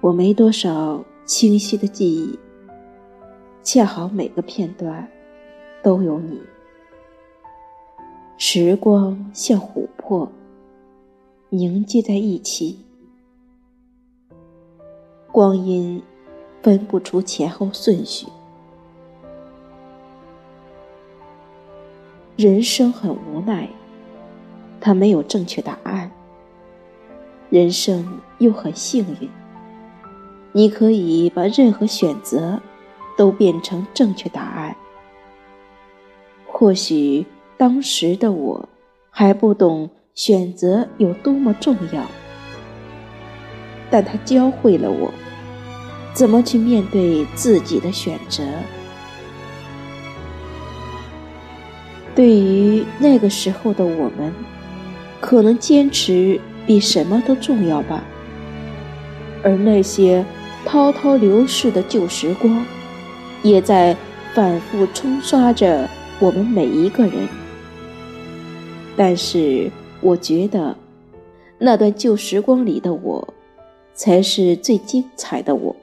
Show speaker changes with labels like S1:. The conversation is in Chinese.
S1: 我没多少清晰的记忆，恰好每个片段都有你。时光像琥珀，凝结在一起，光阴分不出前后顺序。人生很无奈，它没有正确答案。人生又很幸运，你可以把任何选择都变成正确答案。或许当时的我还不懂选择有多么重要，但它教会了我怎么去面对自己的选择。对于那个时候的我们，可能坚持比什么都重要吧。而那些滔滔流逝的旧时光，也在反复冲刷着我们每一个人。但是，我觉得，那段旧时光里的我，才是最精彩的我。